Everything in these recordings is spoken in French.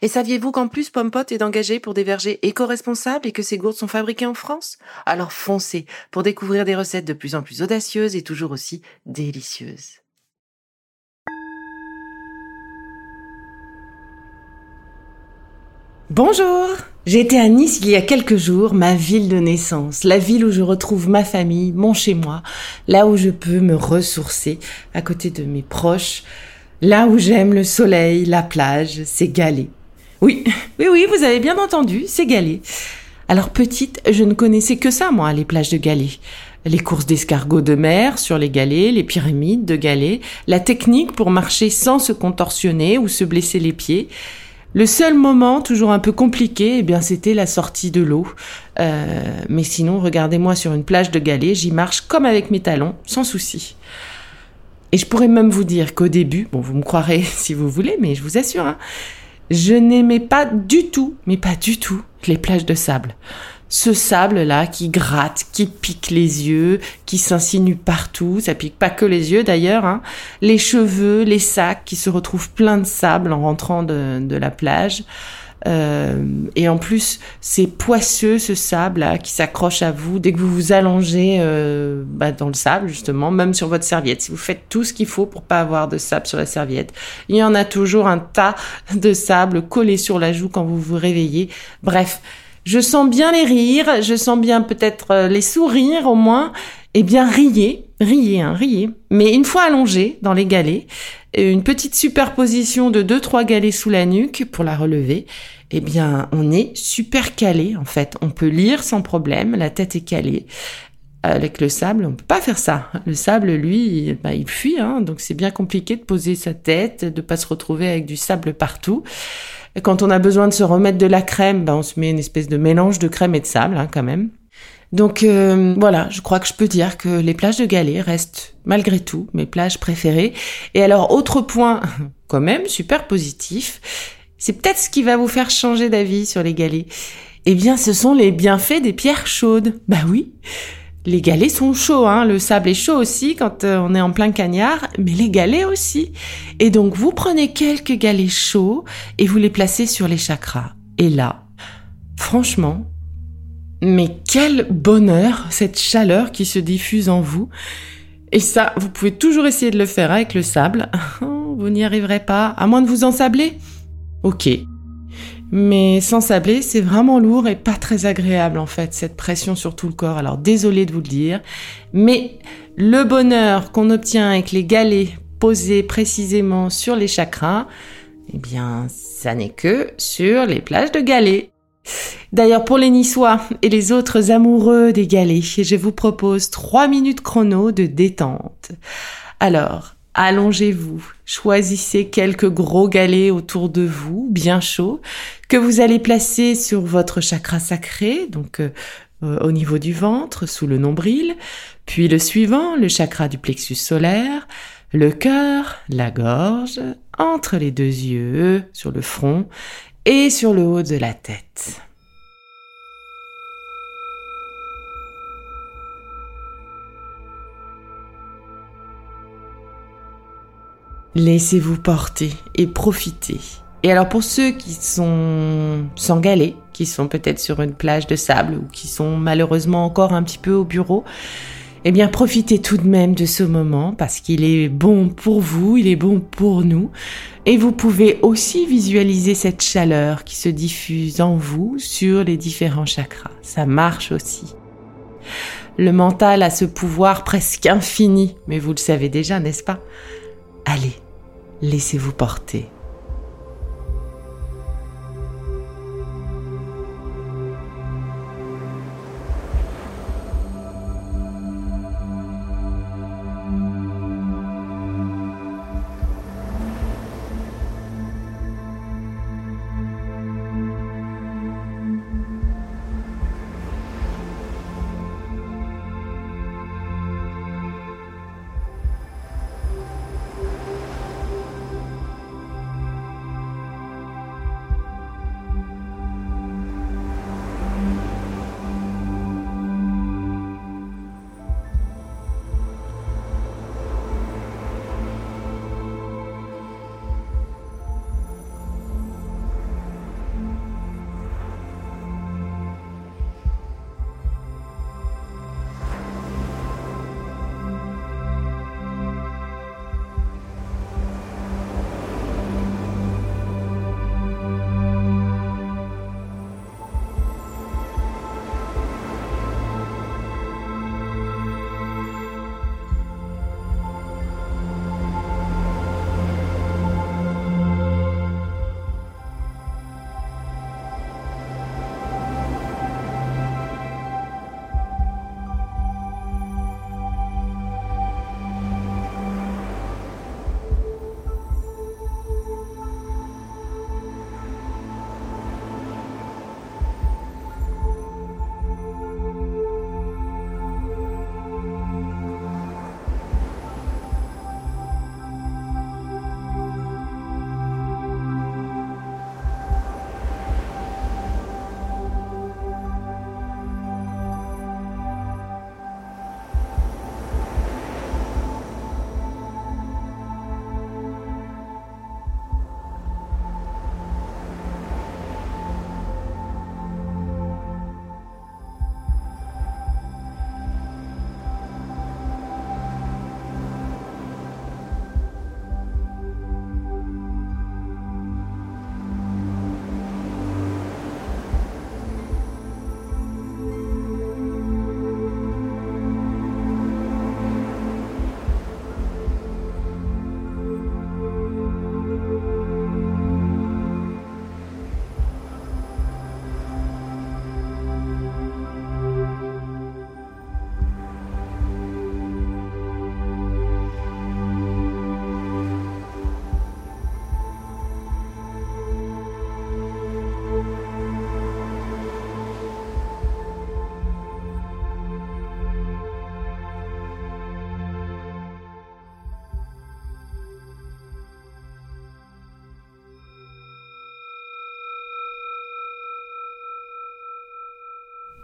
Et saviez-vous qu'en plus Pompot est engagé pour des vergers éco-responsables et que ces gourdes sont fabriquées en France? Alors foncez pour découvrir des recettes de plus en plus audacieuses et toujours aussi délicieuses. Bonjour été à Nice il y a quelques jours, ma ville de naissance, la ville où je retrouve ma famille, mon chez-moi, là où je peux me ressourcer à côté de mes proches, là où j'aime le soleil, la plage, c'est galets. Oui, oui, oui, vous avez bien entendu, c'est Galets. Alors petite, je ne connaissais que ça, moi, les plages de Galets. Les courses d'escargots de mer sur les galets, les pyramides de galets, la technique pour marcher sans se contorsionner ou se blesser les pieds. Le seul moment, toujours un peu compliqué, eh bien, c'était la sortie de l'eau. Euh, mais sinon, regardez-moi sur une plage de galets, j'y marche comme avec mes talons, sans souci. Et je pourrais même vous dire qu'au début, bon, vous me croirez si vous voulez, mais je vous assure, hein, je n'aimais pas du tout, mais pas du tout, les plages de sable. Ce sable-là qui gratte, qui pique les yeux, qui s'insinue partout, ça pique pas que les yeux d'ailleurs, hein. les cheveux, les sacs qui se retrouvent pleins de sable en rentrant de, de la plage. Euh, et en plus, c'est poisseux ce sable là qui s'accroche à vous dès que vous vous allongez euh, bah, dans le sable justement, même sur votre serviette. Si vous faites tout ce qu'il faut pour pas avoir de sable sur la serviette, il y en a toujours un tas de sable collé sur la joue quand vous vous réveillez. Bref, je sens bien les rires, je sens bien peut-être euh, les sourires au moins. Eh bien, riez, riez, hein, riez. Mais une fois allongé dans les galets, une petite superposition de deux trois galets sous la nuque pour la relever, eh bien, on est super calé en fait. On peut lire sans problème, la tête est calée. Avec le sable, on peut pas faire ça. Le sable, lui, bah, il fuit, hein, donc c'est bien compliqué de poser sa tête, de pas se retrouver avec du sable partout. quand on a besoin de se remettre de la crème, bah, on se met une espèce de mélange de crème et de sable hein, quand même. Donc euh, voilà, je crois que je peux dire que les plages de Galets restent malgré tout mes plages préférées. Et alors autre point quand même super positif, c'est peut-être ce qui va vous faire changer d'avis sur les galets. Eh bien, ce sont les bienfaits des pierres chaudes. Bah oui. Les galets sont chauds, hein. Le sable est chaud aussi quand euh, on est en plein cagnard, mais les galets aussi. Et donc, vous prenez quelques galets chauds et vous les placez sur les chakras. Et là, franchement, mais quel bonheur, cette chaleur qui se diffuse en vous. Et ça, vous pouvez toujours essayer de le faire avec le sable. vous n'y arriverez pas, à moins de vous ensabler. Ok. Mais sans sabler, c'est vraiment lourd et pas très agréable en fait, cette pression sur tout le corps. Alors désolé de vous le dire, mais le bonheur qu'on obtient avec les galets posés précisément sur les chakras, eh bien, ça n'est que sur les plages de galets. D'ailleurs, pour les Niçois et les autres amoureux des galets, je vous propose trois minutes chrono de détente. Alors, allongez-vous, choisissez quelques gros galets autour de vous, bien chauds, que vous allez placer sur votre chakra sacré, donc euh, au niveau du ventre, sous le nombril, puis le suivant, le chakra du plexus solaire, le cœur, la gorge, entre les deux yeux, sur le front, et sur le haut de la tête. Laissez-vous porter et profiter. Et alors pour ceux qui sont sans galets, qui sont peut-être sur une plage de sable ou qui sont malheureusement encore un petit peu au bureau, eh bien profitez tout de même de ce moment parce qu'il est bon pour vous, il est bon pour nous. Et vous pouvez aussi visualiser cette chaleur qui se diffuse en vous sur les différents chakras. Ça marche aussi. Le mental a ce pouvoir presque infini, mais vous le savez déjà, n'est-ce pas? Allez, laissez-vous porter.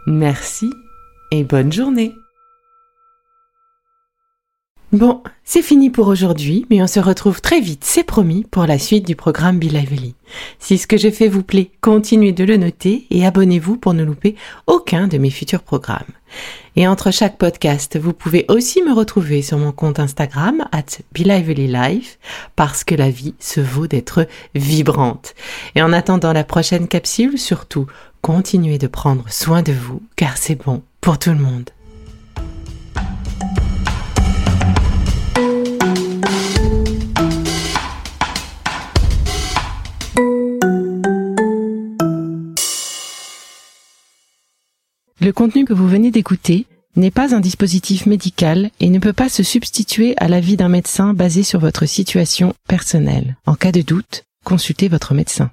Merci et bonne journée. Bon, c'est fini pour aujourd'hui, mais on se retrouve très vite, c'est promis, pour la suite du programme Be Lively. Si ce que j'ai fait vous plaît, continuez de le noter et abonnez-vous pour ne louper aucun de mes futurs programmes. Et entre chaque podcast, vous pouvez aussi me retrouver sur mon compte Instagram, at Life, parce que la vie se vaut d'être vibrante. Et en attendant la prochaine capsule, surtout, continuez de prendre soin de vous, car c'est bon pour tout le monde. Le contenu que vous venez d'écouter n'est pas un dispositif médical et ne peut pas se substituer à l'avis d'un médecin basé sur votre situation personnelle. En cas de doute, consultez votre médecin.